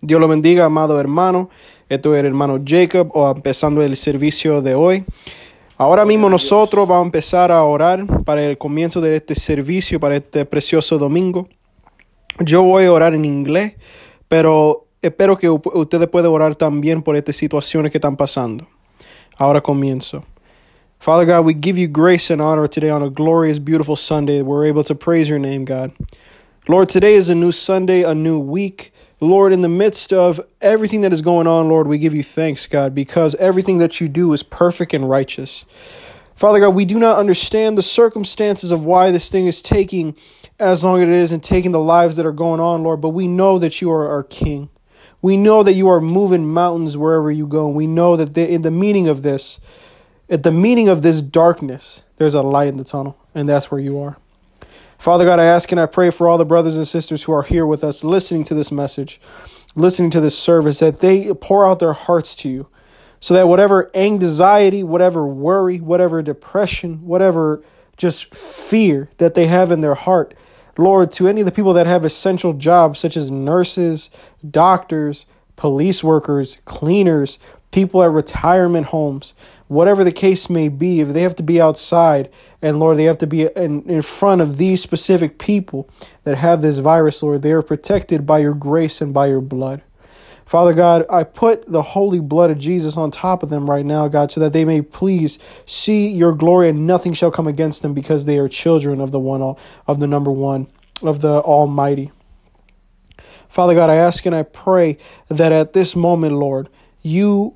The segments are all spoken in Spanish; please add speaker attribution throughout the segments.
Speaker 1: Dios lo bendiga, amado hermano. Esto es el hermano Jacob, o empezando el servicio de hoy. Ahora mismo nosotros vamos a empezar a orar para el comienzo de este servicio, para este precioso domingo. Yo voy a orar en inglés, pero espero que ustedes puedan orar también por estas situaciones que están pasando. Ahora comienzo. Father God, we give you grace and honor today on a glorious, beautiful Sunday. We're able to praise your name, God. Lord, today is a new Sunday, a new week. Lord, in the midst of everything that is going on, Lord, we give you thanks, God, because everything that you do is perfect and righteous. Father God, we do not understand the circumstances of why this thing is taking as long as it is and taking the lives that are going on, Lord, but we know that you are our King. We know that you are moving mountains wherever you go. We know that in the meaning of this, at the meaning of this darkness, there's a light in the tunnel, and that's where you are. Father God, I ask and I pray for all the brothers and sisters who are here with us listening to this message, listening to this service, that they pour out their hearts to you so that whatever anxiety, whatever worry, whatever depression, whatever just fear that they have in their heart, Lord, to any of the people that have essential jobs such as nurses, doctors, police workers, cleaners, people at retirement homes, whatever the case may be, if they have to be outside and Lord, they have to be in, in front of these specific people that have this virus, Lord, they are protected by your grace and by your blood. Father God, I put the holy blood of Jesus on top of them right now, God, so that they may please see your glory and nothing shall come against them because they are children of the one of the number one of the Almighty. Father God, I ask and I pray that at this moment, Lord, you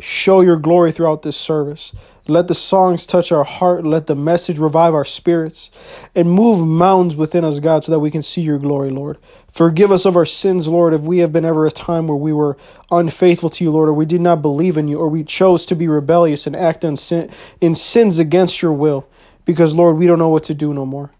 Speaker 1: show your glory throughout this service. Let the songs touch our heart. Let the message revive our spirits and move mountains within us, God, so that we can see your glory, Lord. Forgive us of our sins, Lord, if we have been ever a time where we were unfaithful to you, Lord, or we did not believe in you, or we chose to be rebellious and act in, sin, in sins against your will, because, Lord, we don't know what to do no more.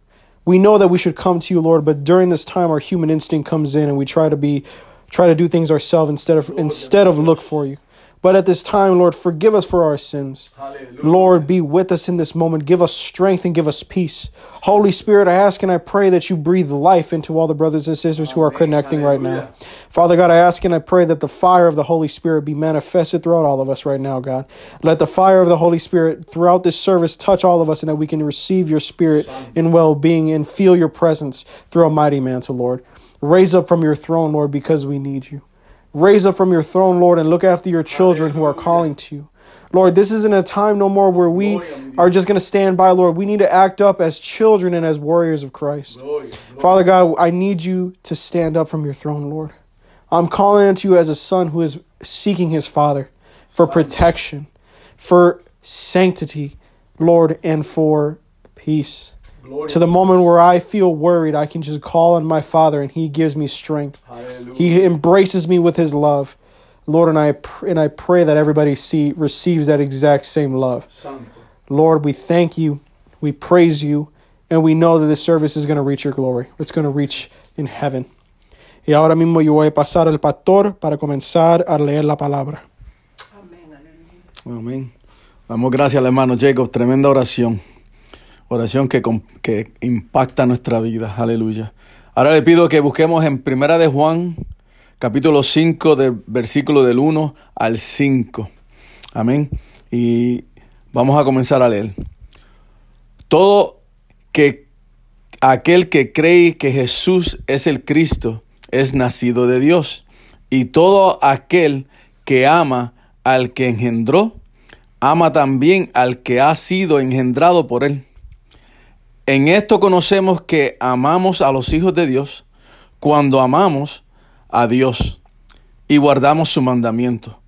Speaker 1: We know that we should come to you, Lord, but during this time, our human instinct comes in and we try to be, try to do things ourselves instead of, instead of look for you. But at this time, Lord, forgive us for our sins. Hallelujah. Lord, be with us in this moment. Give us strength and give us peace. Holy Spirit, I ask and I pray that you breathe life into all the brothers and sisters who are connecting right now. Father God, I ask and I pray that the fire of the Holy Spirit be manifested throughout all of us right now, God. Let the fire of the Holy Spirit throughout this service touch all of us and that we can receive your spirit in well being and feel your presence through a mighty mantle, Lord. Raise up from your throne, Lord, because we need you. Raise up from your throne, Lord, and look after your children who are calling to you. Lord, this isn't a time no more where we are just going to stand by, Lord. We need to act up as children and as warriors of Christ. Father God, I need you to stand up from your throne, Lord. I'm calling to you as a son who is seeking his father for protection, for sanctity, Lord, and for peace. Glory to the moment where I feel worried, I can just call on my Father and He gives me strength. Hallelujah. He embraces me with His love. Lord, and I pr- and I pray that everybody see receives that exact same love. Santo. Lord, we thank you, we praise you, and we know that this service is going to reach your glory. It's going to reach in heaven. Y ahora mismo yo voy a pasar al pastor para comenzar a leer la palabra.
Speaker 2: Amén. Amén. Damos gracias al hermano Jacob, tremenda oración. Oración que, que impacta nuestra vida. Aleluya. Ahora le pido que busquemos en Primera de Juan, capítulo 5, del versículo del 1 al 5. Amén. Y vamos a comenzar a leer. Todo que aquel que cree que Jesús es el Cristo es nacido de Dios. Y todo aquel que ama al que engendró, ama también al que ha sido engendrado por él. En esto conocemos que amamos a los hijos de Dios cuando amamos a Dios y guardamos su mandamiento,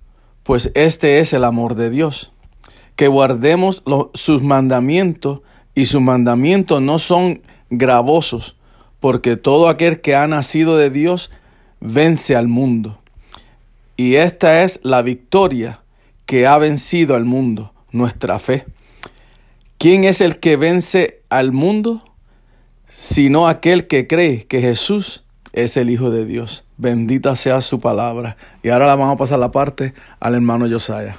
Speaker 2: pues este es el amor de Dios, que guardemos sus mandamientos y sus mandamientos no son gravosos, porque todo aquel que ha nacido de Dios vence al mundo. Y esta es la victoria que ha vencido al mundo, nuestra fe. ¿Quién es el que vence al mundo? Sino aquel que cree que Jesús es el Hijo de Dios. Bendita sea su palabra. Y ahora la vamos a pasar la parte al hermano Josiah.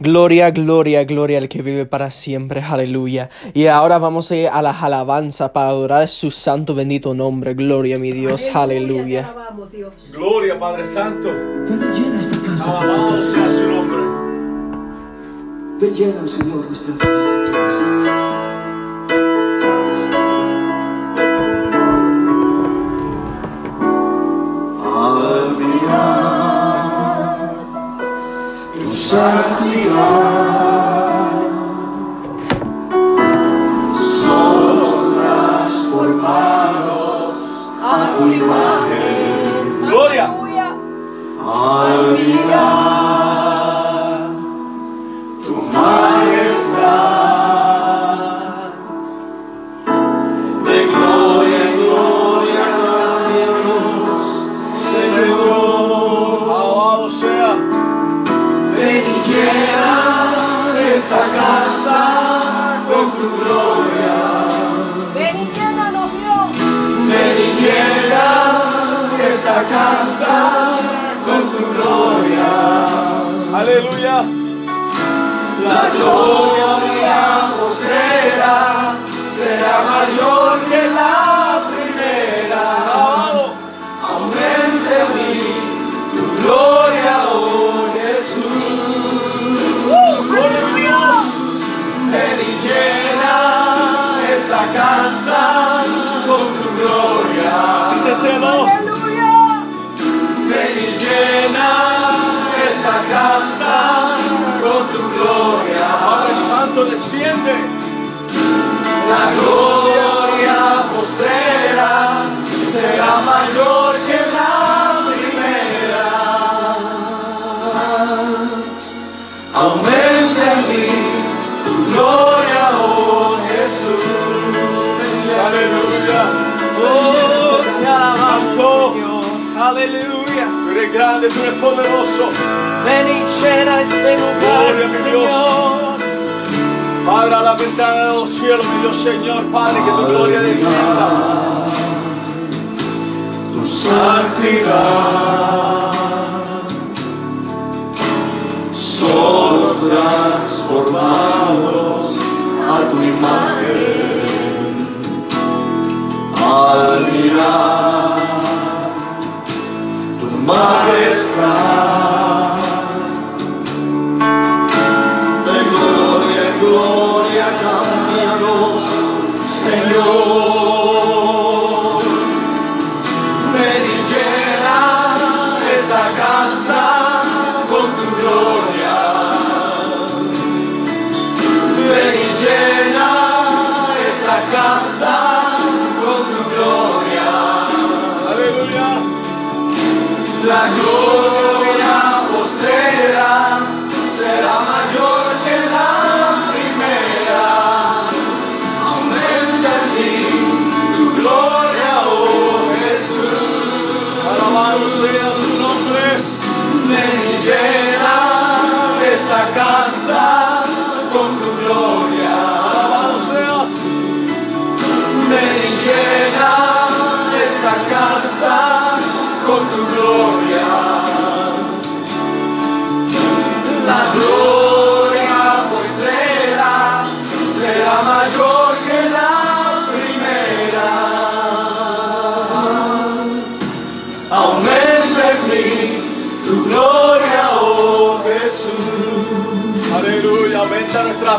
Speaker 3: Gloria, gloria, gloria al que vive para siempre. Aleluya. Y ahora vamos a ir a las alabanzas para adorar su santo bendito nombre. Gloria, mi Dios. Aleluya.
Speaker 2: Gloria, Padre Santo.
Speaker 4: Ven y llena esta casa.
Speaker 2: Alabado sea su nombre.
Speaker 4: Ven llena, Señor, nuestra vida de tu presencia. Tu santidad,
Speaker 2: Gloria
Speaker 4: postrera será mayor que
Speaker 2: Santo desciende.
Speaker 4: La gloria postrera será mayor que la primera. Aumente en mí tu gloria, oh Jesús.
Speaker 2: Aleluya.
Speaker 3: Oh, te alabamos. Señor. Aleluya.
Speaker 2: Tú eres grande, tú eres poderoso.
Speaker 3: Ven y llena este lugar,
Speaker 2: Gloria a mi Dios. La ventana de los cielos, mi Dios Señor, Padre, que tu gloria descienda.
Speaker 4: Tu santidad. Somos transformados a tu imagen al mirar tu majestad.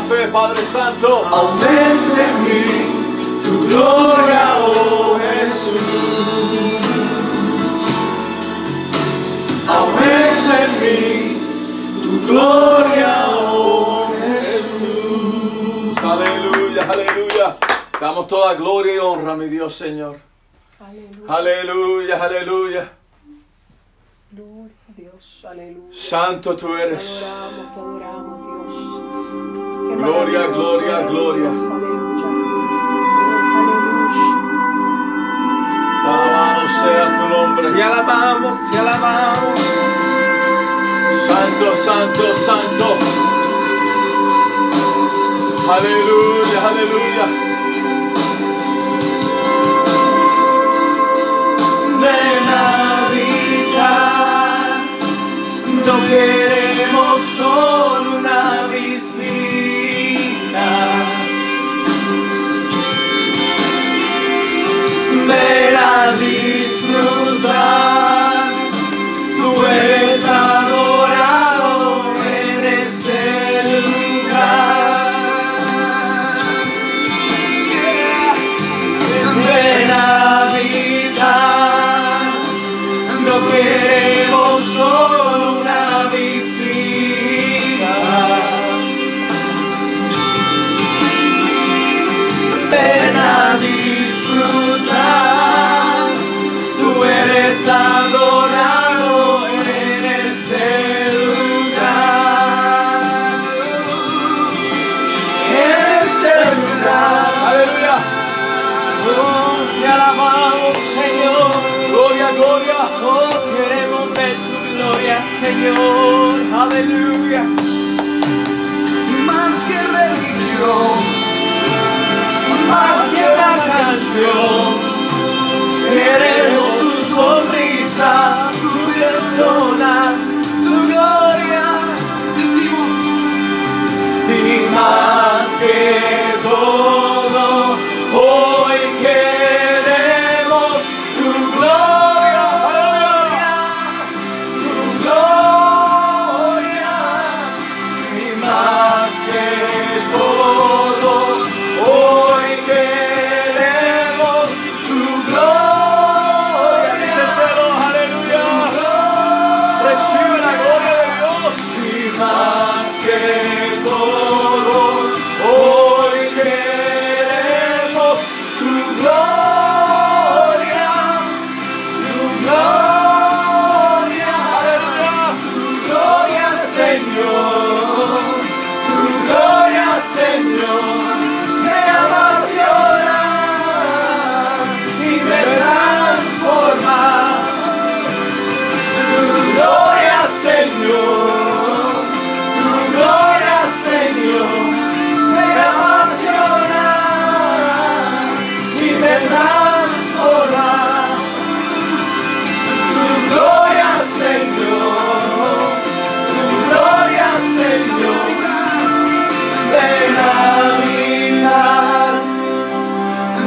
Speaker 2: Fe, Padre Santo.
Speaker 4: Aumenta en mí tu gloria, oh Jesús. Aumenta en mí tu gloria, oh Jesús.
Speaker 2: Aleluya, aleluya. Damos toda gloria y honra, mi Dios Señor.
Speaker 5: Aleluya.
Speaker 2: Aleluya, aleluya.
Speaker 5: Gloria a Dios. Aleluya.
Speaker 2: Santo tú
Speaker 5: Te
Speaker 2: eres.
Speaker 5: adoramos, te adoramos, Dios. Qué
Speaker 2: Gloria, gloria, gloria.
Speaker 5: Aleluya. Aleluya.
Speaker 2: Alabado sea tu
Speaker 3: Te
Speaker 2: nombre.
Speaker 3: alabamos, te alabamos.
Speaker 2: Santo, santo, santo. Aleluya, aleluya.
Speaker 4: Ven a habitar, no queremos solo una visita. Ven a disfrutar, tú eres amor. Señor, aleluya.
Speaker 6: Más que religión,
Speaker 4: más que una canción, queremos tu sonrisa, tu persona, tu gloria.
Speaker 6: Decimos,
Speaker 4: y más que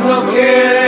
Speaker 4: no quieres.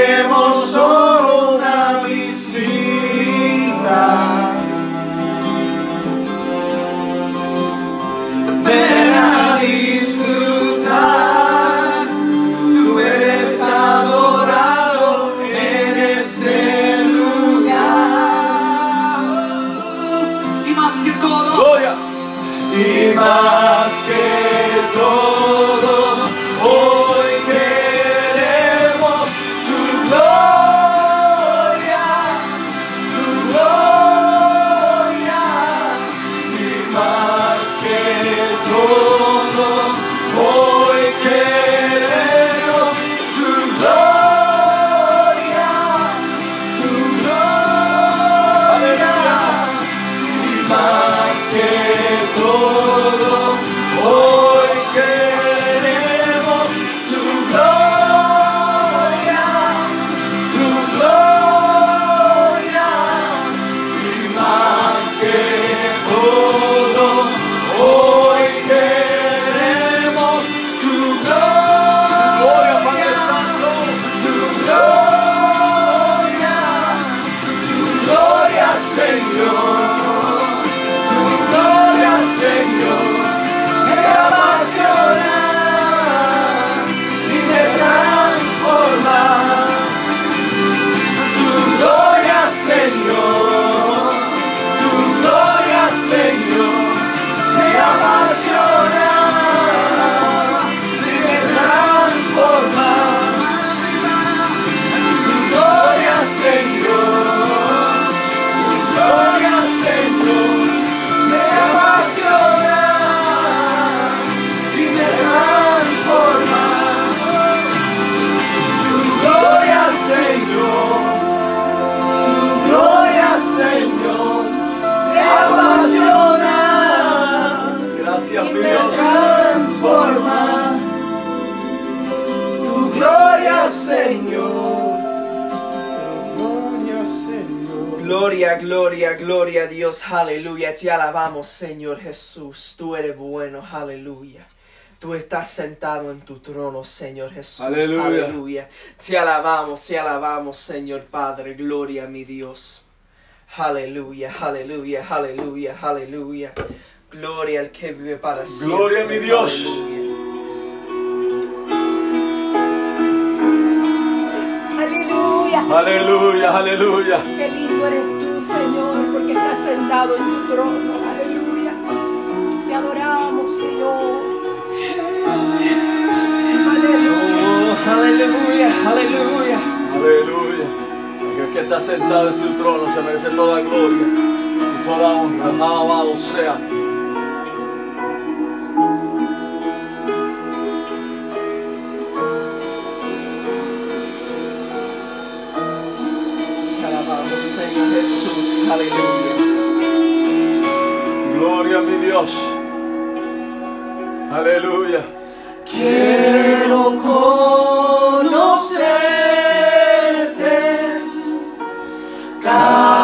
Speaker 4: Aleluya, te alabamos Señor Jesús. Tú eres bueno, aleluya. Tú estás sentado en tu trono, Señor Jesús.
Speaker 2: Aleluya.
Speaker 4: aleluya. Te alabamos, te alabamos, Señor Padre. Gloria a mi Dios. Aleluya, aleluya, aleluya, aleluya. Gloria al que vive para siempre.
Speaker 2: Gloria a mi Dios.
Speaker 4: Aleluya.
Speaker 5: Aleluya,
Speaker 2: aleluya.
Speaker 5: Qué lindo eres tú, Señor estás sentado en tu trono. Aleluya. Te adoramos, Señor. Aleluya.
Speaker 4: Aleluya, aleluya,
Speaker 2: aleluya. Porque el que está sentado en su trono se merece toda gloria y toda honra. Alabado sea.
Speaker 4: Aleluya.
Speaker 2: Gloria a mi Dios. Aleluya.
Speaker 4: Quiero conocerte. Cada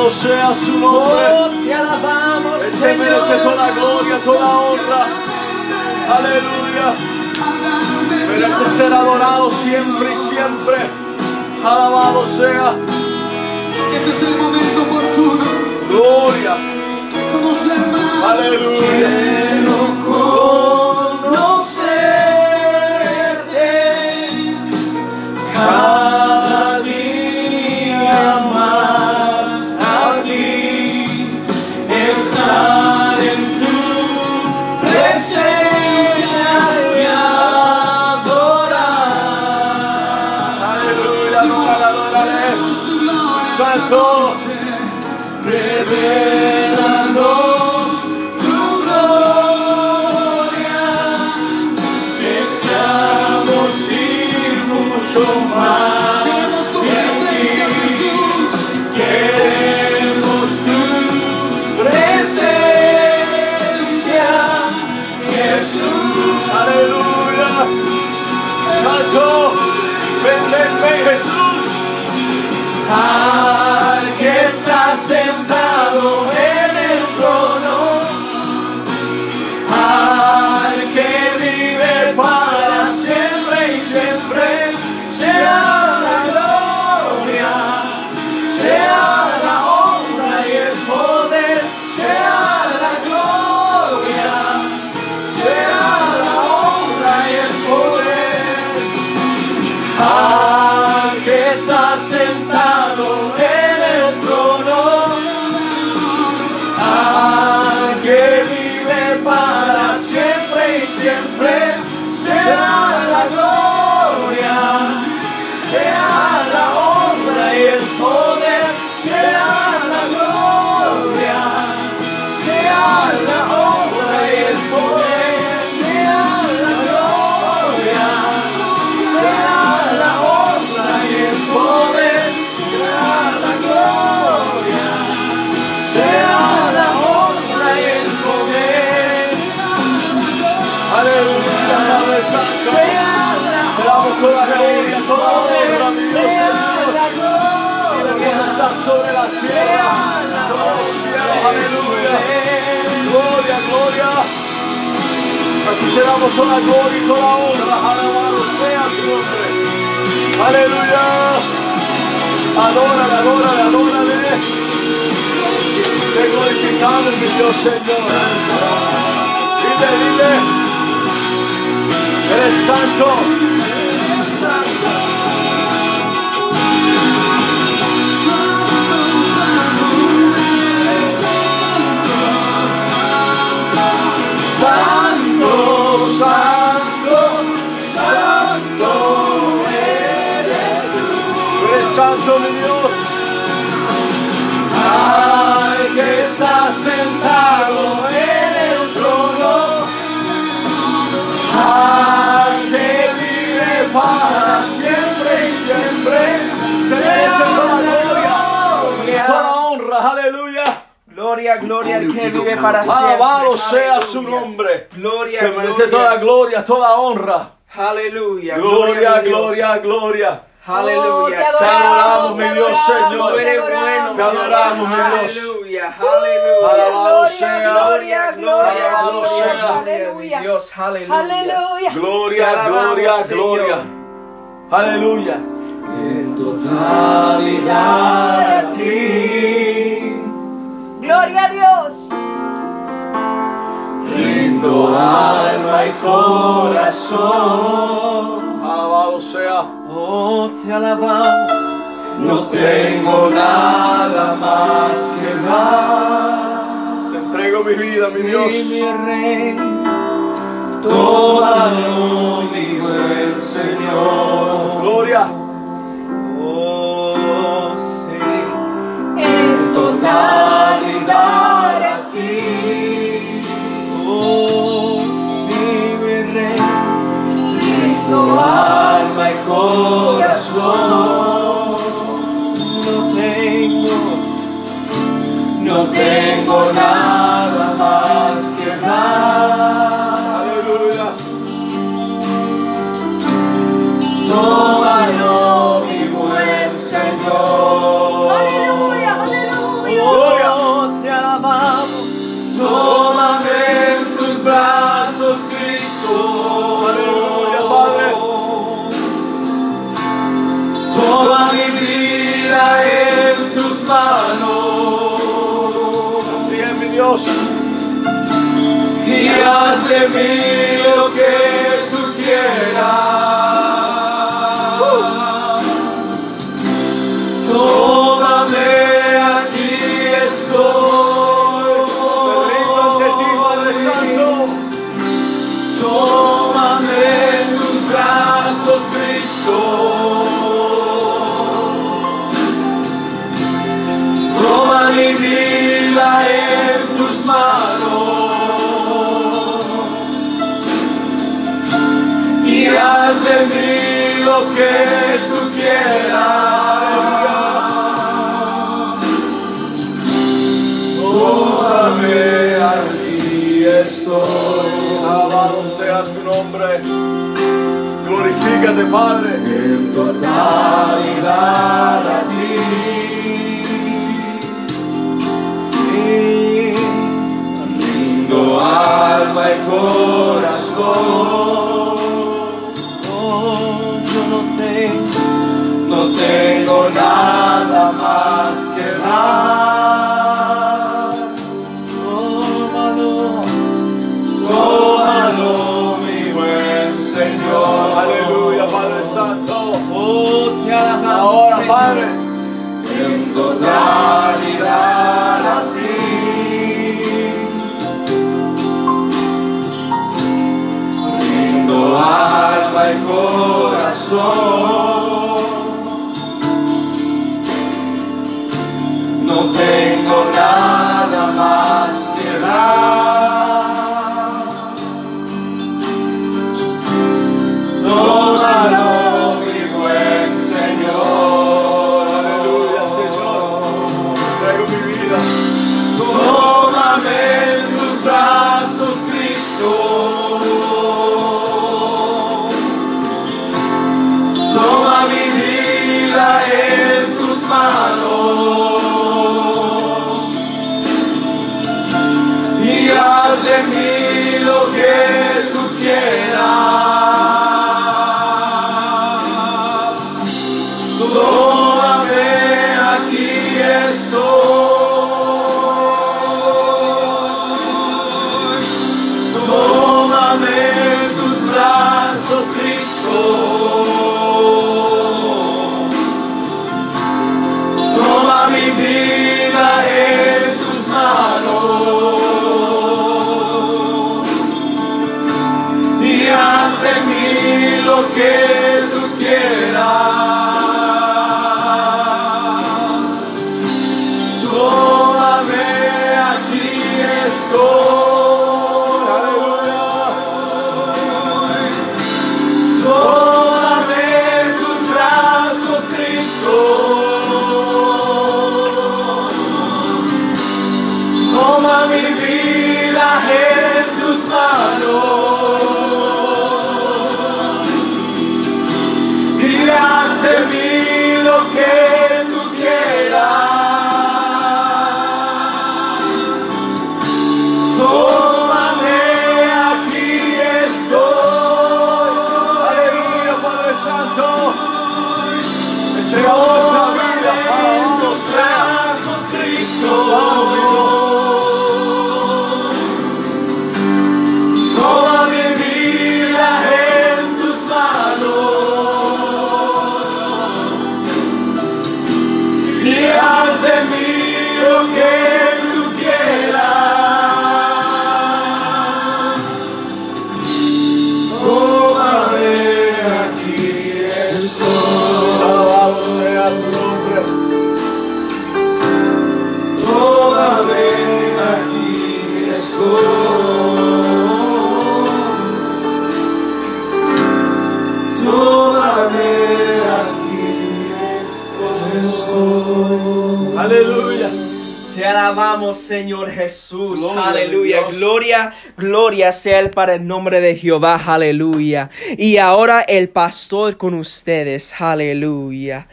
Speaker 2: Alabado sea su nombre.
Speaker 4: Oh, te alabamos,
Speaker 2: Él se merece toda la gloria, toda la honra. Aleluya. Merece ser adorado siempre y siempre. Alabado sea.
Speaker 6: Este es el momento oportuno.
Speaker 2: Gloria. Aleluya. Cristo. Ven, ven, ven, Jesús.
Speaker 4: Al que está sentado en siempre.
Speaker 2: Ti te damos toda gloria y toda honra. Alabado sea tu nombre. Aleluya. Adórale, adórale, adórale. Te glorificamos, mi Dios Señor. Dile, dile. Eres santo. Santo, mi Dios. Al que está sentado en el trono, al que vive para siempre y siempre, sea toda gloria toda honra. Aleluya.
Speaker 3: Gloria, gloria al que vive para siempre.
Speaker 2: Alabado sea su nombre.
Speaker 3: Gloria,
Speaker 2: Se merece
Speaker 3: gloria.
Speaker 2: toda gloria, toda honra.
Speaker 3: Aleluya.
Speaker 2: Gloria, gloria, gloria.
Speaker 3: Aleluya.
Speaker 5: Oh, te
Speaker 2: adoramos, mi Dios, Señor.
Speaker 5: Te
Speaker 3: eres bueno.
Speaker 5: adoramos.
Speaker 2: Te adoramos, mi Dios.
Speaker 3: Aleluya, aleluya.
Speaker 2: Alabado
Speaker 5: Gloria,
Speaker 2: sea.
Speaker 5: gloria, gloria,
Speaker 2: Alabado
Speaker 5: Dios,
Speaker 2: sea.
Speaker 5: Aleluya.
Speaker 3: Dios, aleluya.
Speaker 5: Aleluya.
Speaker 2: Gloria, gloria, gloria. Aleluya.
Speaker 4: En totalidad a ti.
Speaker 5: Gloria a Dios.
Speaker 4: Rindo alma y corazón.
Speaker 2: Alabado sea.
Speaker 3: Oh, te alabamos.
Speaker 4: No tengo nada más que dar.
Speaker 2: Te entrego mi vida, mi Dios.
Speaker 3: Sí, mi rey.
Speaker 4: Tómalo, mi buen Señor.
Speaker 2: Gloria.
Speaker 3: Oh, sí.
Speaker 5: En
Speaker 4: Totalidad alma y corazón.
Speaker 3: No tengo.
Speaker 4: No tengo nada en tus manos.
Speaker 2: Así es, mi Dios.
Speaker 4: Y haz de mí lo que
Speaker 2: Glorifícate, Padre.
Speaker 4: en totalidad a ti.
Speaker 3: Sí.
Speaker 4: Rindo alma y corazón.
Speaker 3: Tengo
Speaker 4: nada más que dar.
Speaker 3: Tómalo.
Speaker 4: Tómalo, mi buen Señor.
Speaker 2: Aleluya, Padre Santo.
Speaker 3: Oh, alabamos.
Speaker 2: Ahora,
Speaker 3: Señor.
Speaker 2: Padre.
Speaker 4: En totalidad a ti. Rindo alma y corazón. No tengo nada más que dar.
Speaker 2: Santo.
Speaker 4: Señor Jesús.
Speaker 2: Gloria
Speaker 4: aleluya. Gloria, gloria sea el para el nombre de Jehová. Aleluya. Y ahora el pastor con ustedes. Aleluya.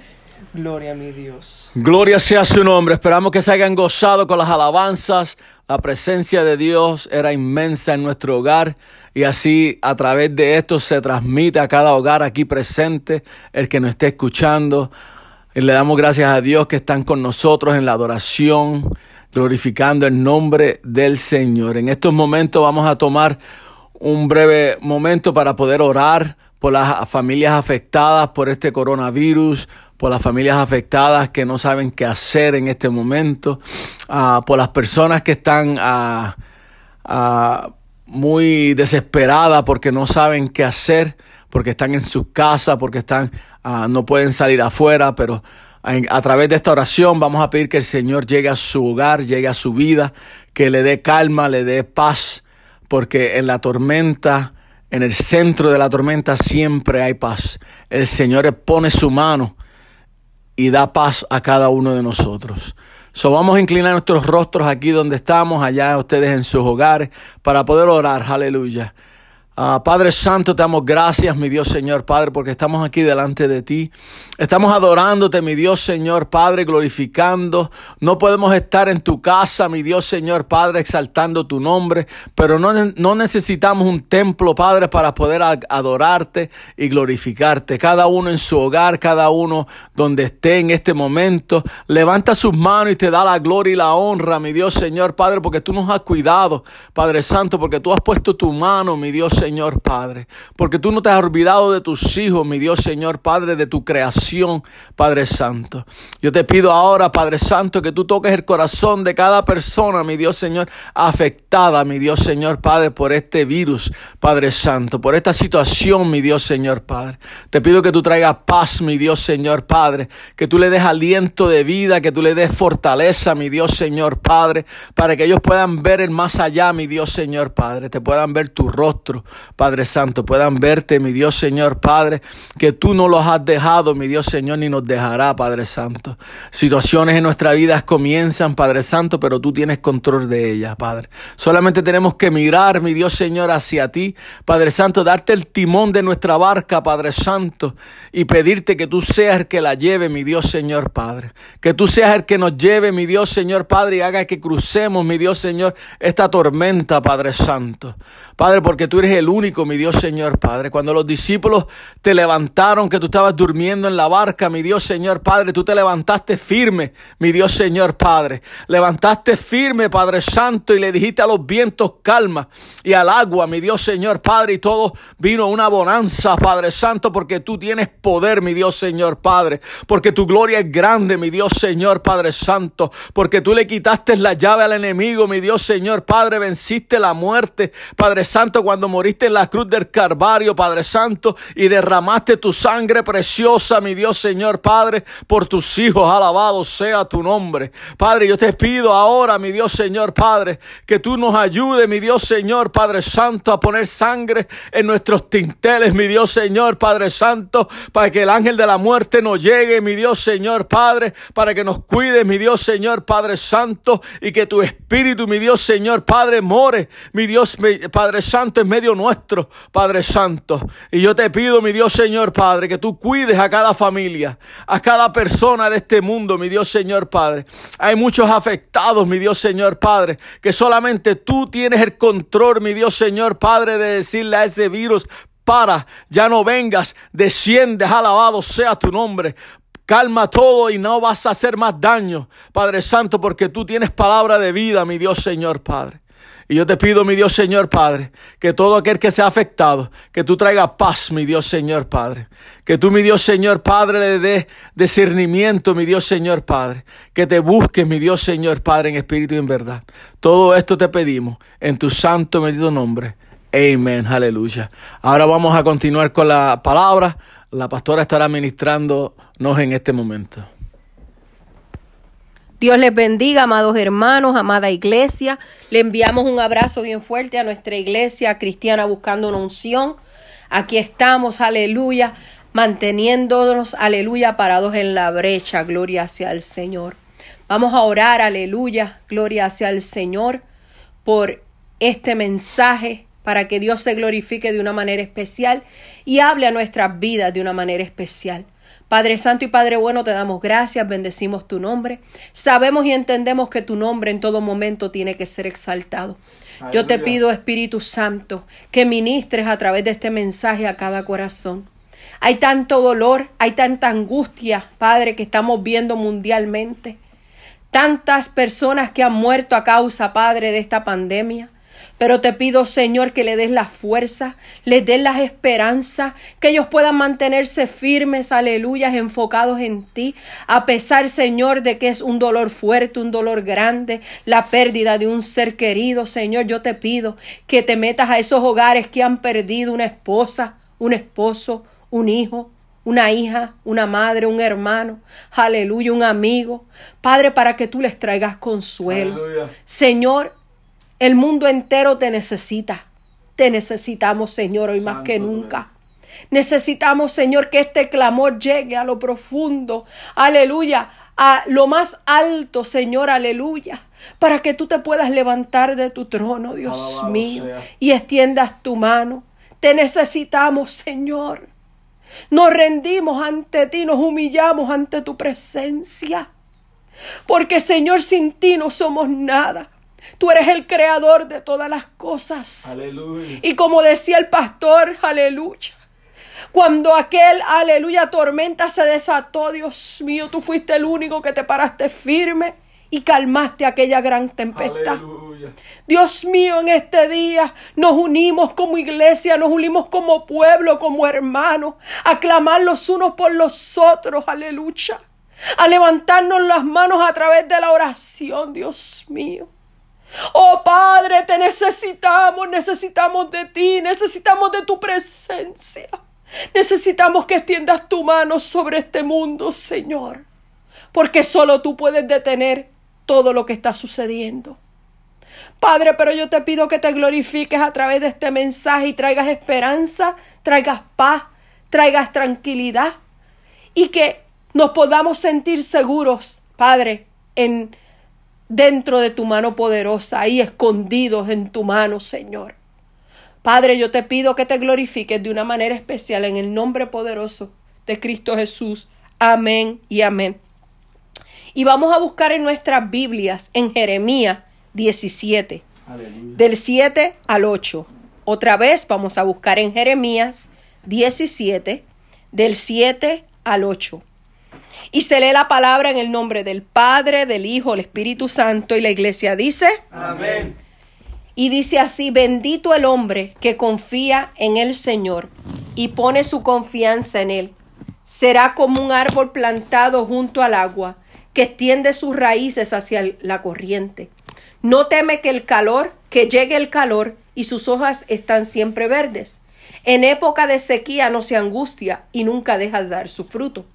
Speaker 4: Gloria a mi Dios.
Speaker 2: Gloria sea su nombre. Esperamos que se hayan gozado con las alabanzas. La presencia de Dios era inmensa en nuestro hogar y así a través de esto se transmite a cada hogar aquí presente, el que nos esté escuchando. Y le damos gracias a Dios que están con nosotros en la adoración, glorificando el nombre del Señor. En estos momentos vamos a tomar un breve momento para poder orar por las familias afectadas por este coronavirus, por las familias afectadas que no saben qué hacer en este momento, ah, por las personas que están ah, ah, muy desesperadas porque no saben qué hacer, porque están en sus casas, porque están, no pueden salir afuera, pero a través de esta oración vamos a pedir que el Señor llegue a su hogar, llegue a su vida, que le dé calma, le dé paz, porque en la tormenta, en el centro de la tormenta siempre hay paz. El Señor pone su mano y da paz a cada uno de nosotros. So, vamos a inclinar nuestros rostros aquí donde estamos, allá ustedes en sus hogares, para poder orar. Aleluya. Ah, Padre Santo, te damos gracias, mi Dios Señor Padre, porque estamos aquí delante de ti. Estamos adorándote, mi Dios Señor Padre, glorificando. No podemos estar en tu casa, mi Dios Señor Padre, exaltando tu nombre, pero no, no necesitamos un templo, Padre, para poder adorarte y glorificarte. Cada uno en su hogar, cada uno donde esté en este momento, levanta sus manos y te da la gloria y la honra, mi Dios Señor Padre, porque tú nos has cuidado, Padre Santo, porque tú has puesto tu mano, mi Dios Señor Padre, porque tú no te has olvidado de tus hijos, mi Dios Señor Padre, de tu creación, Padre Santo. Yo te pido ahora, Padre Santo, que tú toques el corazón de cada persona, mi Dios Señor, afectada, mi Dios Señor Padre, por este virus, Padre Santo, por esta situación, mi Dios Señor Padre. Te pido que tú traigas paz, mi Dios Señor Padre, que tú le des aliento de vida, que tú le des fortaleza, mi Dios Señor Padre, para que ellos puedan ver el más allá, mi Dios Señor Padre, te puedan ver tu rostro, Padre Santo, puedan verte, mi Dios Señor Padre, que tú no los has dejado, mi Dios Señor, ni nos dejará, Padre Santo. Situaciones en nuestra vida comienzan, Padre Santo, pero tú tienes control de ellas, Padre. Solamente tenemos que mirar, mi Dios Señor, hacia ti, Padre Santo, darte el timón de nuestra barca, Padre Santo, y pedirte que tú seas el que la lleve, mi Dios Señor Padre. Que tú seas el que nos lleve, mi Dios Señor Padre, y haga que crucemos, mi Dios Señor, esta tormenta, Padre Santo. Padre, porque tú eres el único, mi Dios Señor Padre. Cuando los discípulos te levantaron, que tú estabas durmiendo en la barca, mi Dios Señor Padre, tú te levantaste firme, mi Dios Señor Padre. Levantaste firme, Padre Santo, y le dijiste a los vientos calma y al agua, mi Dios Señor Padre, y todo vino una bonanza, Padre Santo, porque tú tienes poder, mi Dios Señor Padre, porque tu gloria es grande, mi Dios Señor Padre Santo, porque tú le quitaste la llave al enemigo, mi Dios Señor Padre, venciste la muerte, Padre Santo, cuando moriste en la cruz del Calvario, Padre Santo, y derramaste tu sangre preciosa, mi Dios Señor Padre, por tus hijos, alabado sea tu nombre. Padre, yo te pido ahora, mi Dios Señor Padre, que tú nos ayudes, mi Dios Señor Padre Santo, a poner sangre en nuestros tinteles, mi Dios Señor Padre Santo, para que el ángel de la muerte nos llegue, mi Dios Señor Padre, para que nos cuide, mi Dios Señor Padre Santo, y que tu Espíritu, mi Dios Señor Padre, more, mi Dios Padre Santo, en medio nuestro, Padre Santo. Y yo te pido, mi Dios Señor Padre, que tú cuides a cada familia, a cada persona de este mundo, mi Dios Señor Padre. Hay muchos afectados, mi Dios Señor Padre, que solamente tú tienes el control, mi Dios Señor Padre, de decirle a ese virus, para, ya no vengas, desciendes, alabado sea tu nombre. Calma todo y no vas a hacer más daño, Padre Santo, porque tú tienes palabra de vida, mi Dios Señor Padre. Y yo te pido, mi Dios Señor Padre, que todo aquel que sea afectado, que tú traigas paz, mi Dios Señor Padre. Que tú, mi Dios Señor Padre, le dé discernimiento, mi Dios Señor Padre. Que te busques, mi Dios Señor Padre, en espíritu y en verdad. Todo esto te pedimos en tu santo bendito nombre. Amén, aleluya. Ahora vamos a continuar con la palabra. La pastora estará ministrándonos en este momento.
Speaker 5: Dios les bendiga, amados hermanos, amada iglesia. Le enviamos un abrazo bien fuerte a nuestra iglesia cristiana buscando una unción. Aquí estamos, aleluya, manteniéndonos, aleluya, parados en la brecha. Gloria hacia el Señor. Vamos a orar, aleluya, gloria hacia el Señor por este mensaje para que Dios se glorifique de una manera especial y hable a nuestras vidas de una manera especial. Padre Santo y Padre Bueno, te damos gracias, bendecimos tu nombre. Sabemos y entendemos que tu nombre en todo momento tiene que ser exaltado. Yo te pido, Espíritu Santo, que ministres a través de este mensaje a cada corazón. Hay tanto dolor, hay tanta angustia, Padre, que estamos viendo mundialmente. Tantas personas que han muerto a causa, Padre, de esta pandemia. Pero te pido, Señor, que le des la fuerza, les des las esperanzas, que ellos puedan mantenerse firmes, aleluya, enfocados en ti, a pesar, Señor, de que es un dolor fuerte, un dolor grande, la pérdida de un ser querido, Señor, yo te pido que te metas a esos hogares que han perdido una esposa, un esposo, un hijo, una hija, una madre, un hermano, aleluya, un amigo, Padre, para que tú les traigas consuelo. Aleluya. Señor, el mundo entero te necesita. Te necesitamos, Señor, hoy más que nunca. Necesitamos, Señor, que este clamor llegue a lo profundo. Aleluya. A lo más alto, Señor, aleluya. Para que tú te puedas levantar de tu trono, Dios mío, y extiendas tu mano. Te necesitamos, Señor. Nos rendimos ante ti, nos humillamos ante tu presencia. Porque, Señor, sin ti no somos nada. Tú eres el creador de todas las cosas. Aleluya. Y como decía el pastor, aleluya. Cuando aquel, aleluya, tormenta se desató, Dios mío, tú fuiste el único que te paraste firme y calmaste aquella gran tempestad. Aleluya. Dios mío, en este día nos unimos como iglesia, nos unimos como pueblo, como hermanos, a clamar los unos por los otros, aleluya. A levantarnos las manos a través de la oración, Dios mío. Oh Padre, te necesitamos, necesitamos de ti, necesitamos de tu presencia. Necesitamos que extiendas tu mano sobre este mundo, Señor, porque solo tú puedes detener todo lo que está sucediendo. Padre, pero yo te pido que te glorifiques a través de este mensaje y traigas esperanza, traigas paz, traigas tranquilidad y que nos podamos sentir seguros, Padre, en dentro de tu mano poderosa, ahí escondidos en tu mano, Señor. Padre, yo te pido que te glorifiques de una manera especial en el nombre poderoso de Cristo Jesús. Amén y amén. Y vamos a buscar en nuestras Biblias, en Jeremías 17, del 7 al 8. Otra vez vamos a buscar en Jeremías 17, del 7 al 8. Y se lee la palabra en el nombre del Padre, del Hijo, del Espíritu Santo y la iglesia dice,
Speaker 4: Amén.
Speaker 5: y dice así, bendito el hombre que confía en el Señor y pone su confianza en él. Será como un árbol plantado junto al agua, que extiende sus raíces hacia la corriente. No teme que el calor, que llegue el calor, y sus hojas están siempre verdes. En época de sequía no se angustia y nunca deja de dar su fruto.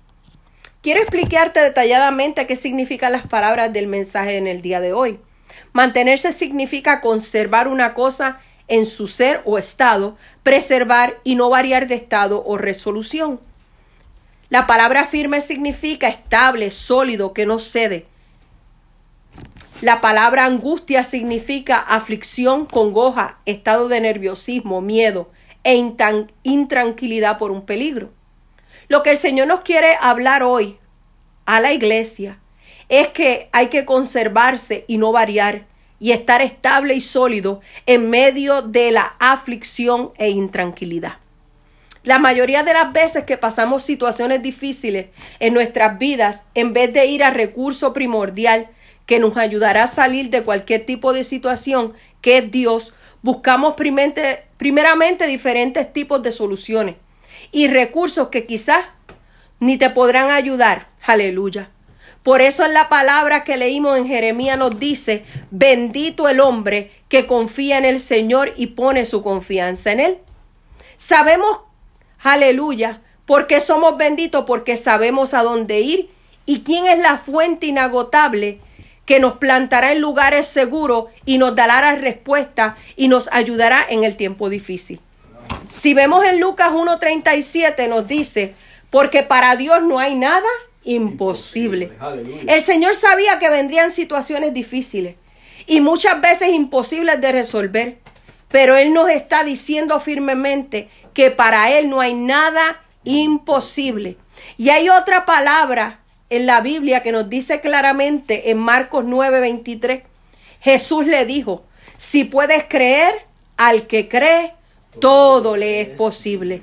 Speaker 5: Quiero explicarte detalladamente qué significan las palabras del mensaje en el día de hoy. Mantenerse significa conservar una cosa en su ser o estado, preservar y no variar de estado o resolución. La palabra firme significa estable, sólido, que no cede. La palabra angustia significa aflicción, congoja, estado de nerviosismo, miedo e intranquilidad por un peligro. Lo que el Señor nos quiere hablar hoy a la iglesia es que hay que conservarse y no variar y estar estable y sólido en medio de la aflicción e intranquilidad. La mayoría de las veces que pasamos situaciones difíciles en nuestras vidas, en vez de ir al recurso primordial que nos ayudará a salir de cualquier tipo de situación, que es Dios, buscamos primeramente, primeramente diferentes tipos de soluciones y recursos que quizás ni te podrán ayudar. Aleluya. Por eso en la palabra que leímos en Jeremías nos dice, bendito el hombre que confía en el Señor y pone su confianza en Él. Sabemos, aleluya, porque somos benditos, porque sabemos a dónde ir y quién es la fuente inagotable que nos plantará en lugares seguros y nos dará la respuesta y nos ayudará en el tiempo difícil. Si vemos en Lucas 1.37 nos dice, porque para Dios no hay nada imposible. El Señor sabía que vendrían situaciones difíciles y muchas veces imposibles de resolver, pero Él nos está diciendo firmemente que para Él no hay nada imposible. Y hay otra palabra en la Biblia que nos dice claramente en Marcos 9:23, Jesús le dijo, si puedes creer, al que cree, todo le es posible.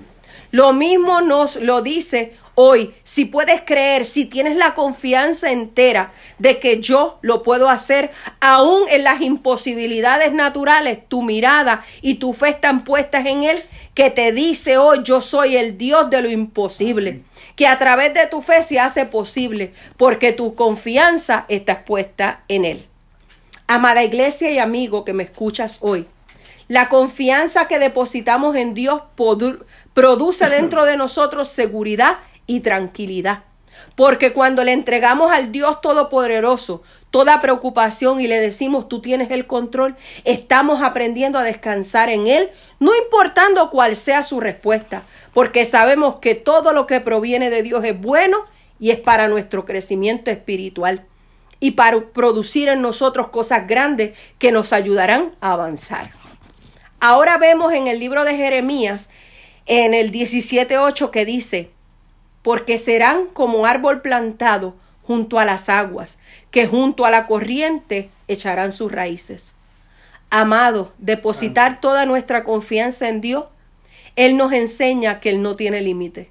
Speaker 5: Lo mismo nos lo dice hoy. Si puedes creer, si tienes la confianza entera de que yo lo puedo hacer, aún en las imposibilidades naturales, tu mirada y tu fe están puestas en Él, que te dice hoy, yo soy el Dios de lo imposible. Que a través de tu fe se hace posible, porque tu confianza está puesta en Él. Amada iglesia y amigo que me escuchas hoy, la confianza que depositamos en Dios produce dentro de nosotros seguridad y tranquilidad. Porque cuando le entregamos al Dios Todopoderoso toda preocupación y le decimos tú tienes el control, estamos aprendiendo a descansar en Él, no importando cuál sea su respuesta, porque sabemos que todo lo que proviene de Dios es bueno y es para nuestro crecimiento espiritual y para producir en nosotros cosas grandes que nos ayudarán a avanzar. Ahora vemos en el libro de Jeremías, en el 17.8, que dice, porque serán como árbol plantado junto a las aguas, que junto a la corriente echarán sus raíces. Amado, depositar toda nuestra confianza en Dios, Él nos enseña que Él no tiene límite.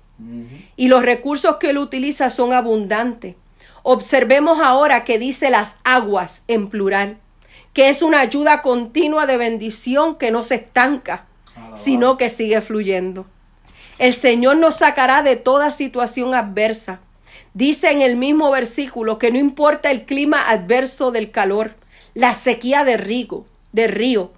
Speaker 5: Y los recursos que Él utiliza son abundantes. Observemos ahora que dice las aguas en plural que es una ayuda continua de bendición que no se estanca, sino que sigue fluyendo. El Señor nos sacará de toda situación adversa. Dice en el mismo versículo que no importa el clima adverso del calor, la sequía de río, de río,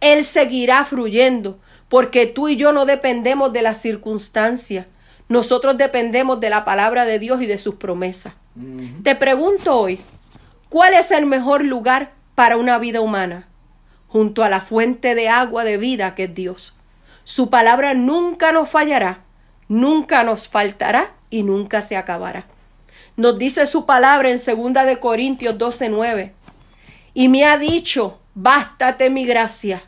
Speaker 5: Él seguirá fluyendo, porque tú y yo no dependemos de las circunstancias, nosotros dependemos de la palabra de Dios y de sus promesas. Te pregunto hoy, ¿cuál es el mejor lugar para una vida humana? junto a la fuente de agua de vida que es Dios. Su palabra nunca nos fallará, nunca nos faltará y nunca se acabará. Nos dice su palabra en 2 de Corintios 12:9. Y me ha dicho, bástate mi gracia,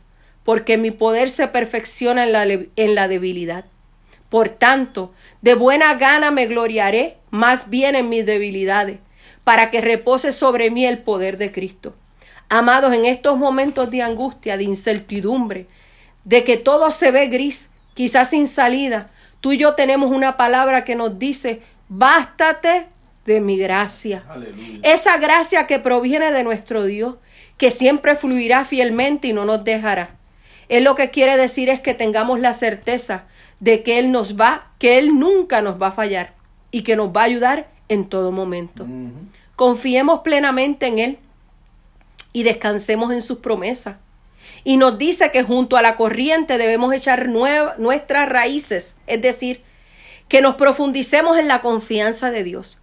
Speaker 5: porque mi poder se perfecciona en la, en la debilidad. Por tanto, de buena gana me gloriaré más bien en mis debilidades, para que repose sobre mí el poder de Cristo. Amados, en estos momentos de angustia, de incertidumbre, de que todo se ve gris, quizás sin salida, tú y yo tenemos una palabra que nos dice, bástate de mi gracia. Esa gracia que proviene de nuestro Dios, que siempre fluirá fielmente y no nos dejará. Él lo que quiere decir es que tengamos la certeza de que Él nos va, que Él nunca nos va a fallar y que nos va a ayudar en todo momento. Confiemos plenamente en Él y descansemos en sus promesas. Y nos dice que junto a la corriente debemos echar nuestras raíces, es decir, que nos profundicemos en la confianza de Dios.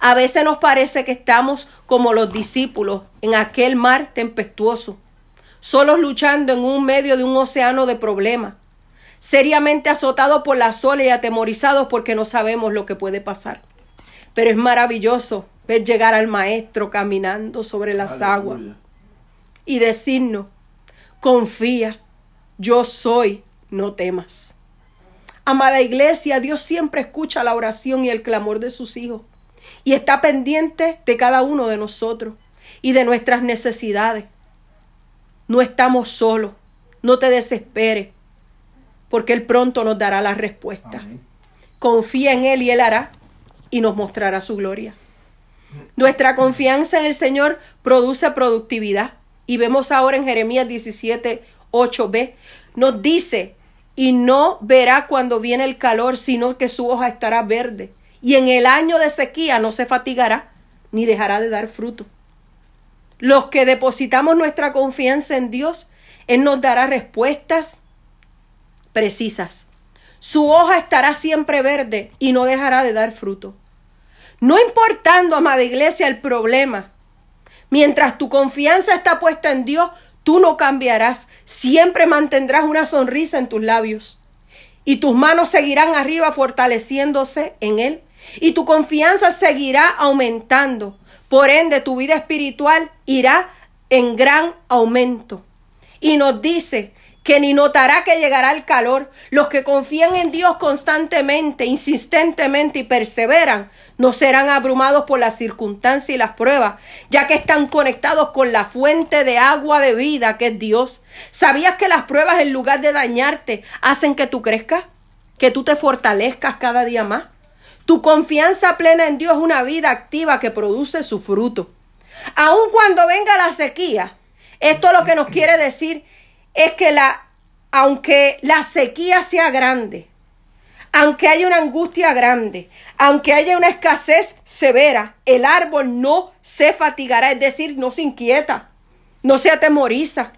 Speaker 5: A veces nos parece que estamos como los discípulos en aquel mar tempestuoso, solos luchando en un medio de un océano de problemas, seriamente azotados por la olas y atemorizados porque no sabemos lo que puede pasar. Pero es maravilloso ver llegar al Maestro caminando sobre las aguas y decirnos, confía, yo soy, no temas. Amada iglesia, Dios siempre escucha la oración y el clamor de sus hijos y está pendiente de cada uno de nosotros y de nuestras necesidades. No estamos solos, no te desesperes, porque Él pronto nos dará la respuesta. Confía en Él y Él hará y nos mostrará su gloria. Nuestra confianza en el Señor produce productividad. Y vemos ahora en Jeremías 17, 8b, nos dice, y no verá cuando viene el calor, sino que su hoja estará verde y en el año de sequía no se fatigará ni dejará de dar fruto. Los que depositamos nuestra confianza en Dios, Él nos dará respuestas precisas. Su hoja estará siempre verde y no dejará de dar fruto. No importando, amada iglesia, el problema, mientras tu confianza está puesta en Dios, tú no cambiarás, siempre mantendrás una sonrisa en tus labios y tus manos seguirán arriba fortaleciéndose en Él y tu confianza seguirá aumentando. Por ende, tu vida espiritual irá en gran aumento. Y nos dice que ni notará que llegará el calor. Los que confían en Dios constantemente, insistentemente y perseveran, no serán abrumados por las circunstancias y las pruebas, ya que están conectados con la fuente de agua de vida que es Dios. ¿Sabías que las pruebas en lugar de dañarte hacen que tú crezcas? Que tú te fortalezcas cada día más. Tu confianza plena en Dios es una vida activa que produce su fruto. Aun cuando venga la sequía, esto lo que nos quiere decir es que la, aunque la sequía sea grande, aunque haya una angustia grande, aunque haya una escasez severa, el árbol no se fatigará, es decir, no se inquieta, no se atemoriza,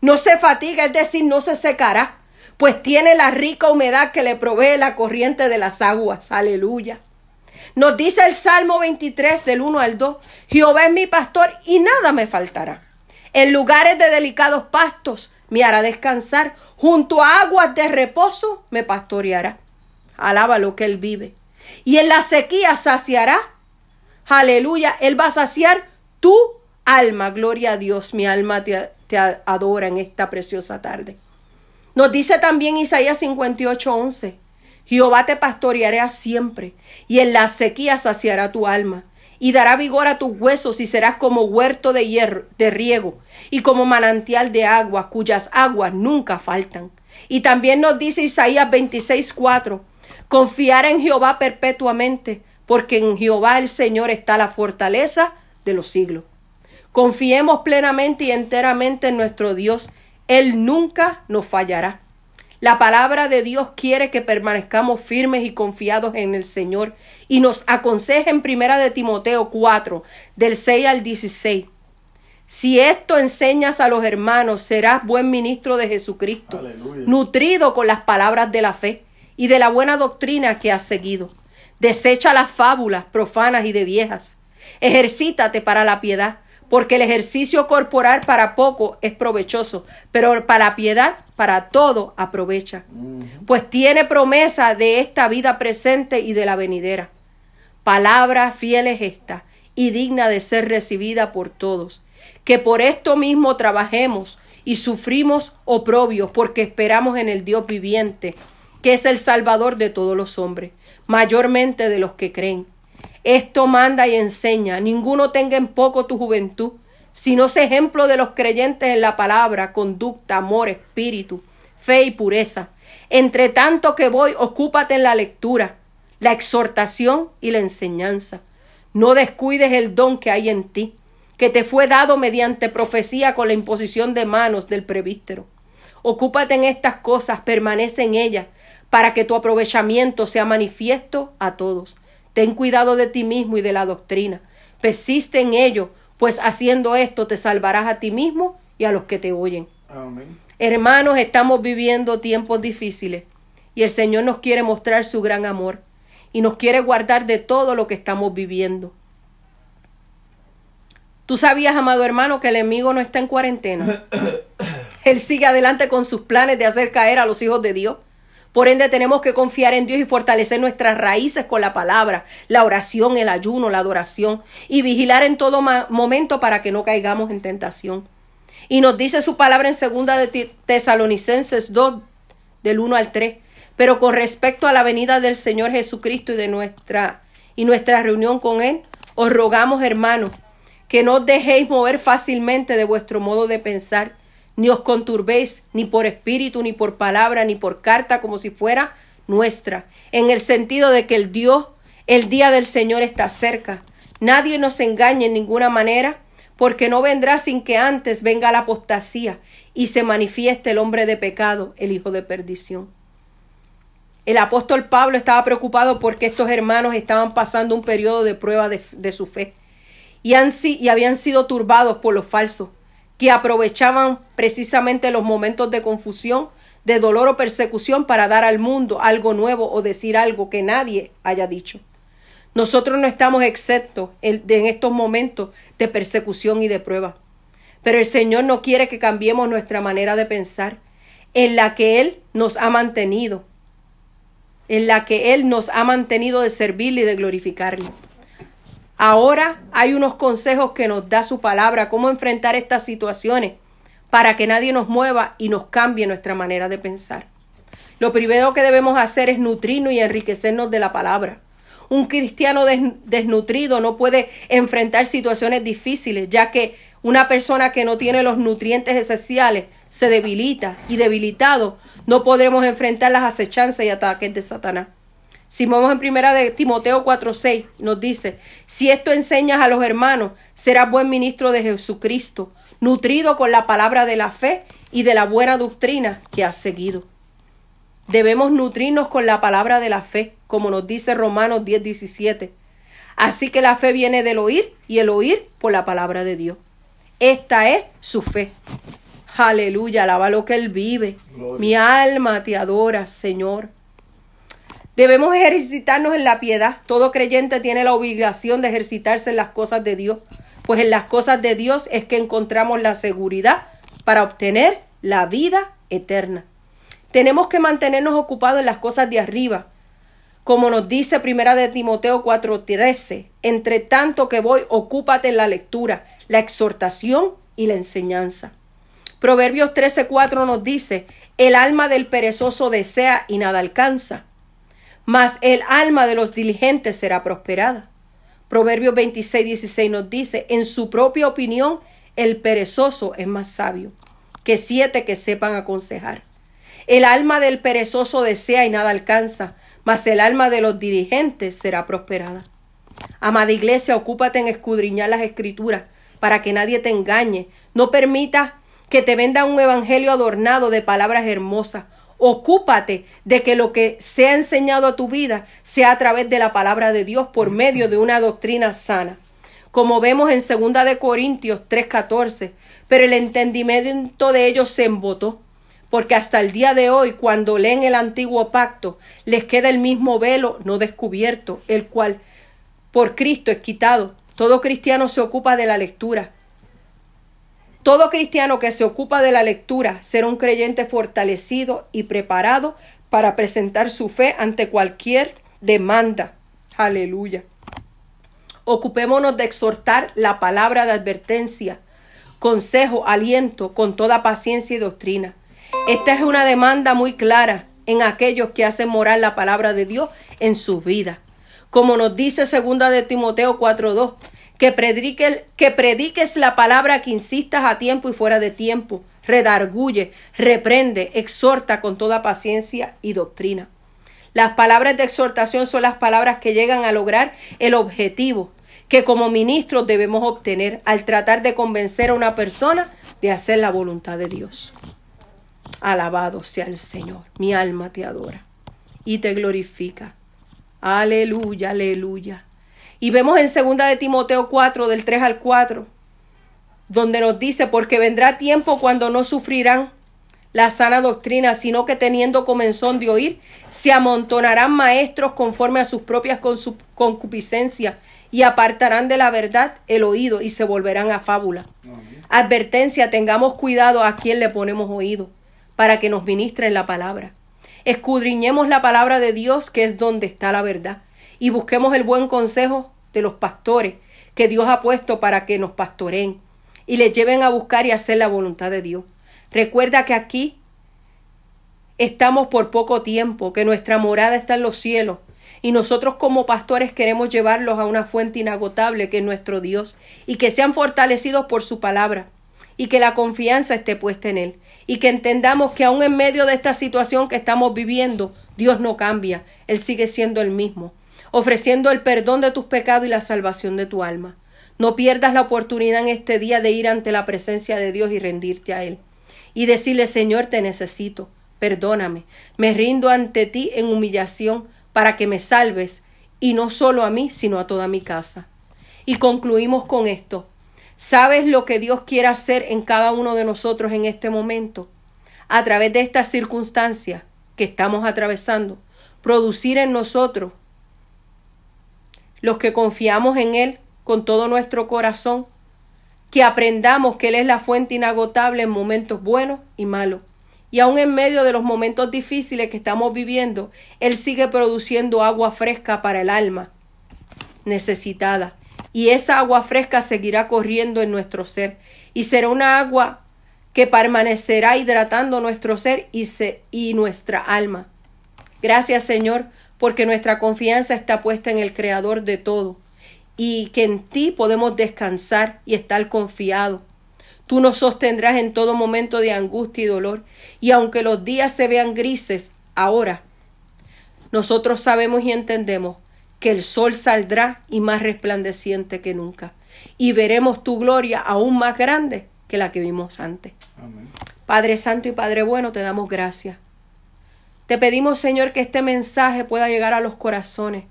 Speaker 5: no se fatiga, es decir, no se secará pues tiene la rica humedad que le provee la corriente de las aguas. Aleluya. Nos dice el Salmo 23 del 1 al 2, Jehová es mi pastor y nada me faltará. En lugares de delicados pastos me hará descansar, junto a aguas de reposo me pastoreará. Alaba lo que él vive. Y en la sequía saciará. Aleluya, él va a saciar tu alma. Gloria a Dios, mi alma te, te adora en esta preciosa tarde. Nos dice también Isaías 58:11, Jehová te pastoreará siempre, y en la sequía saciará tu alma, y dará vigor a tus huesos, y serás como huerto de, hierro, de riego, y como manantial de agua, cuyas aguas nunca faltan. Y también nos dice Isaías 26:4, confiar en Jehová perpetuamente, porque en Jehová el Señor está la fortaleza de los siglos. Confiemos plenamente y enteramente en nuestro Dios él nunca nos fallará. La palabra de Dios quiere que permanezcamos firmes y confiados en el Señor y nos aconseja en primera de Timoteo 4, del 6 al 16. Si esto enseñas a los hermanos, serás buen ministro de Jesucristo, nutrido con las palabras de la fe y de la buena doctrina que has seguido. Desecha las fábulas profanas y de viejas. Ejercítate para la piedad porque el ejercicio corporal para poco es provechoso, pero para la piedad, para todo aprovecha, pues tiene promesa de esta vida presente y de la venidera. Palabra fiel es esta y digna de ser recibida por todos, que por esto mismo trabajemos y sufrimos oprobios porque esperamos en el Dios viviente, que es el Salvador de todos los hombres, mayormente de los que creen. Esto manda y enseña, ninguno tenga en poco tu juventud, sino sé ejemplo de los creyentes en la palabra, conducta, amor, espíritu, fe y pureza. Entre tanto que voy, ocúpate en la lectura, la exhortación y la enseñanza. No descuides el don que hay en ti, que te fue dado mediante profecía con la imposición de manos del prevístero. Ocúpate en estas cosas, permanece en ellas, para que tu aprovechamiento sea manifiesto a todos. Ten cuidado de ti mismo y de la doctrina. Persiste en ello, pues haciendo esto te salvarás a ti mismo y a los que te oyen.
Speaker 2: Amén.
Speaker 5: Hermanos, estamos viviendo tiempos difíciles y el Señor nos quiere mostrar su gran amor y nos quiere guardar de todo lo que estamos viviendo. Tú sabías, amado hermano, que el enemigo no está en cuarentena. Él sigue adelante con sus planes de hacer caer a los hijos de Dios. Por ende, tenemos que confiar en Dios y fortalecer nuestras raíces con la palabra, la oración, el ayuno, la adoración y vigilar en todo momento para que no caigamos en tentación. Y nos dice su palabra en segunda de Tesalonicenses 2, del 1 al 3. Pero con respecto a la venida del Señor Jesucristo y de nuestra y nuestra reunión con Él, os rogamos, hermanos, que no os dejéis mover fácilmente de vuestro modo de pensar, ni os conturbéis, ni por espíritu, ni por palabra, ni por carta, como si fuera nuestra, en el sentido de que el Dios, el día del Señor está cerca. Nadie nos engañe en ninguna manera, porque no vendrá sin que antes venga la apostasía y se manifieste el hombre de pecado, el hijo de perdición. El apóstol Pablo estaba preocupado porque estos hermanos estaban pasando un periodo de prueba de, de su fe y, han, y habían sido turbados por los falsos, que aprovechaban precisamente los momentos de confusión, de dolor o persecución para dar al mundo algo nuevo o decir algo que nadie haya dicho. Nosotros no estamos exceptos en, en estos momentos de persecución y de prueba. Pero el Señor no quiere que cambiemos nuestra manera de pensar, en la que Él nos ha mantenido, en la que Él nos ha mantenido de servirle y de glorificarle. Ahora hay unos consejos que nos da su palabra, cómo enfrentar estas situaciones para que nadie nos mueva y nos cambie nuestra manera de pensar. Lo primero que debemos hacer es nutrirnos y enriquecernos de la palabra. Un cristiano desnutrido no puede enfrentar situaciones difíciles, ya que una persona que no tiene los nutrientes esenciales se debilita y debilitado no podremos enfrentar las acechanzas y ataques de Satanás. Si vamos en primera de Timoteo 4:6, nos dice, si esto enseñas a los hermanos, serás buen ministro de Jesucristo, nutrido con la palabra de la fe y de la buena doctrina que has seguido. Debemos nutrirnos con la palabra de la fe, como nos dice Romanos 10:17. Así que la fe viene del oír y el oír por la palabra de Dios. Esta es su fe. Aleluya, alaba lo que Él vive. Mi alma te adora, Señor. Debemos ejercitarnos en la piedad. Todo creyente tiene la obligación de ejercitarse en las cosas de Dios, pues en las cosas de Dios es que encontramos la seguridad para obtener la vida eterna. Tenemos que mantenernos ocupados en las cosas de arriba, como nos dice Primera de Timoteo 4:13, entre tanto que voy, ocúpate en la lectura, la exhortación y la enseñanza. Proverbios 13:4 nos dice, el alma del perezoso desea y nada alcanza, mas el alma de los diligentes será prosperada. Proverbios 26, 16 nos dice, en su propia opinión, el perezoso es más sabio que siete que sepan aconsejar. El alma del perezoso desea y nada alcanza, mas el alma de los dirigentes será prosperada. Amada iglesia, ocúpate en escudriñar las escrituras para que nadie te engañe. No permita que te venda un evangelio adornado de palabras hermosas Ocúpate de que lo que se ha enseñado a tu vida sea a través de la palabra de Dios por medio de una doctrina sana. Como vemos en 2 de Corintios 3:14, pero el entendimiento de ellos se embotó, porque hasta el día de hoy cuando leen el antiguo pacto les queda el mismo velo no descubierto, el cual por Cristo es quitado. Todo cristiano se ocupa de la lectura, Todo cristiano que se ocupa de la lectura será un creyente fortalecido y preparado para presentar su fe ante cualquier demanda. Aleluya. Ocupémonos de exhortar la palabra de advertencia, consejo, aliento, con toda paciencia y doctrina. Esta es una demanda muy clara en aquellos que hacen morar la palabra de Dios en sus vidas. Como nos dice segunda de Timoteo 4:2, que, que prediques la palabra, que insistas a tiempo y fuera de tiempo, redarguye, reprende, exhorta con toda paciencia y doctrina. Las palabras de exhortación son las palabras que llegan a lograr el objetivo que como ministros debemos obtener al tratar de convencer a una persona de hacer la voluntad de Dios. Alabado sea el Señor. Mi alma te adora y te glorifica. Aleluya, aleluya. Y vemos en segunda de Timoteo 4 del 3 al 4 donde nos dice, porque vendrá tiempo cuando no sufrirán la sana doctrina, sino que teniendo comenzón de oír, se amontonarán maestros conforme a sus propias concupiscencias y apartarán de la verdad el oído y se volverán a fábula. Advertencia, tengamos cuidado a quien le ponemos oído para que nos ministren la palabra. Escudriñemos la palabra de Dios, que es donde está la verdad, y busquemos el buen consejo de los pastores que Dios ha puesto para que nos pastoreen y le lleven a buscar y hacer la voluntad de Dios. Recuerda que aquí estamos por poco tiempo, que nuestra morada está en los cielos y nosotros como pastores queremos llevarlos a una fuente inagotable que es nuestro Dios y que sean fortalecidos por su palabra y que la confianza esté puesta en Él y que entendamos que aún en medio de esta situación que estamos viviendo, Dios no cambia, Él sigue siendo el mismo, ofreciendo el perdón de tus pecados y la salvación de tu alma. No pierdas la oportunidad en este día de ir ante la presencia de Dios y rendirte a Él y decirle, Señor, te necesito, perdóname, me rindo ante ti en humillación para que me salves, y no solo a mí, sino a toda mi casa. Y concluimos con esto. ¿Sabes lo que Dios quiere hacer en cada uno de nosotros en este momento? A través de estas circunstancias que estamos atravesando, producir en nosotros, los que confiamos en Él con todo nuestro corazón, que aprendamos que Él es la fuente inagotable en momentos buenos y malos. Y aun en medio de los momentos difíciles que estamos viviendo, Él sigue produciendo agua fresca para el alma necesitada. Y esa agua fresca seguirá corriendo en nuestro ser. Y será una agua que permanecerá hidratando nuestro ser y, y nuestra alma. Gracias Señor, porque nuestra confianza está puesta en el Creador de todo y que en ti podemos descansar y estar confiados. Tú nos sostendrás en todo momento de angustia y dolor, y aunque los días se vean grises ahora, nosotros sabemos y entendemos que el sol saldrá y más resplandeciente que nunca, y veremos tu gloria aún más grande que la que vimos antes. Padre Santo y Padre Bueno, te damos gracias. Te pedimos, Señor, que este mensaje pueda llegar a los corazones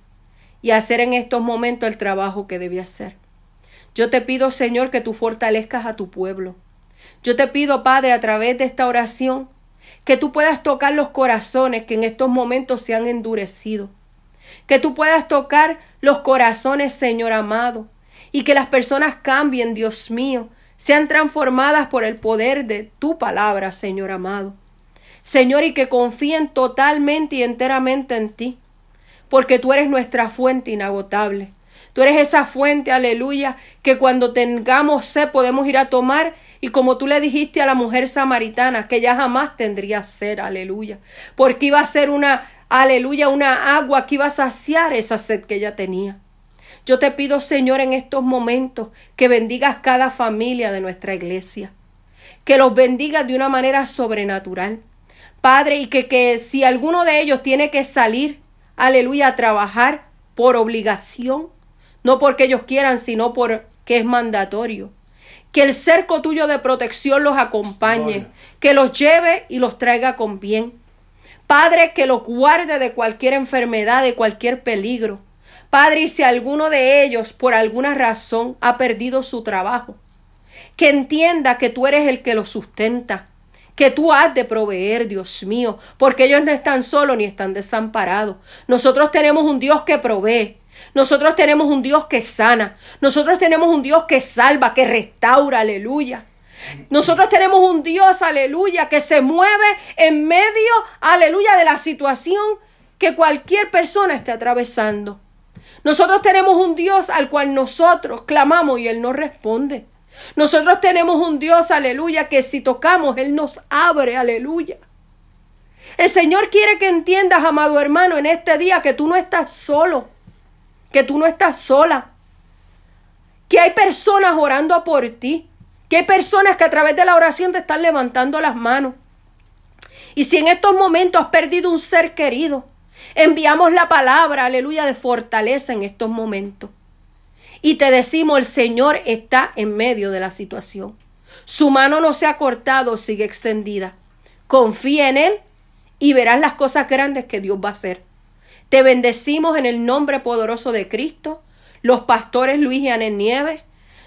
Speaker 5: y hacer en estos momentos el trabajo que debe hacer. Yo te pido, Señor, que tú fortalezcas a tu pueblo. Yo te pido, Padre, a través de esta oración, que tú puedas tocar los corazones que en estos momentos se han endurecido. Que tú puedas tocar los corazones, Señor amado, y que las personas cambien, Dios mío, sean transformadas por el poder de tu palabra, Señor amado. Señor, y que confíen totalmente y enteramente en ti porque tú eres nuestra fuente inagotable. Tú eres esa fuente, aleluya, que cuando tengamos sed podemos ir a tomar y como tú le dijiste a la mujer samaritana, que ya jamás tendría sed, aleluya, porque iba a ser una, aleluya, una agua que iba a saciar esa sed que ella tenía. Yo te pido, Señor, en estos momentos que bendigas cada familia de nuestra iglesia, que los bendigas de una manera sobrenatural. Padre, y que, que si alguno de ellos tiene que salir, aleluya, a trabajar por obligación, no porque ellos quieran, sino porque es mandatorio. Que el cerco tuyo de protección los acompañe, que los lleve y los traiga con bien. Padre, que los guarde de cualquier enfermedad, de cualquier peligro. Padre, y si alguno de ellos por alguna razón ha perdido su trabajo, que entienda que tú eres el que lo sustenta, que tú has de proveer, Dios mío, porque ellos no están solos ni están desamparados. Nosotros tenemos un Dios que provee. Nosotros tenemos un Dios que sana. Nosotros tenemos un Dios que salva, que restaura, aleluya. Nosotros tenemos un Dios, aleluya, que se mueve en medio, aleluya, de la situación que cualquier persona esté atravesando. Nosotros tenemos un Dios al cual nosotros clamamos y Él nos responde. Nosotros tenemos un Dios, aleluya, que si tocamos, Él nos abre, aleluya. El Señor quiere que entiendas, amado hermano, en este día que tú no estás solo, que tú no estás sola, que hay personas orando por ti, que hay personas que a través de la oración te están levantando las manos. Y si en estos momentos has perdido un ser querido, enviamos la palabra, aleluya, de fortaleza en estos momentos. Y te decimos, el Señor está en medio de la situación. Su mano no se ha cortado, sigue extendida. Confía en Él y verás las cosas grandes que Dios va a hacer. Te bendecimos en el nombre poderoso de Cristo, los pastores Luis y Anel Nieves.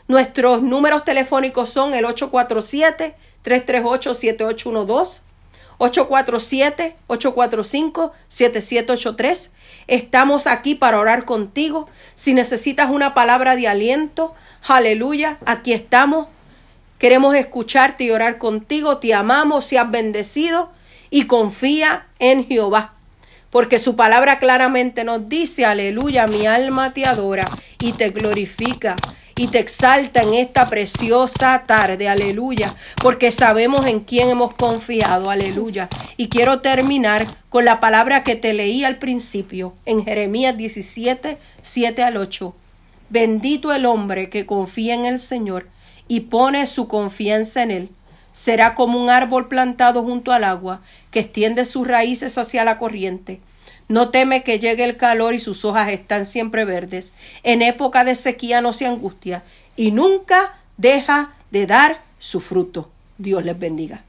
Speaker 5: Nuestros números telefónicos son el 847-338-7812 847-845-7783. Estamos aquí para orar contigo. Si necesitas una palabra de aliento, aleluya, aquí estamos. Queremos escucharte y orar contigo. Te amamos, seas bendecido y confía en Jehová. Porque su palabra claramente nos dice, aleluya, mi alma te adora y te glorifica y te exalta en esta preciosa tarde, aleluya, porque sabemos en quién hemos confiado, aleluya. Y quiero terminar con la palabra que te leí al principio, en Jeremías 17, 7 al 8. Bendito el hombre que confía en el Señor y pone su confianza en Él. Será como un árbol plantado junto al agua, que extiende sus raíces hacia la corriente no teme que llegue el calor y sus hojas están siempre verdes. En época de sequía no se angustia y nunca deja de dar su fruto. Dios les bendiga.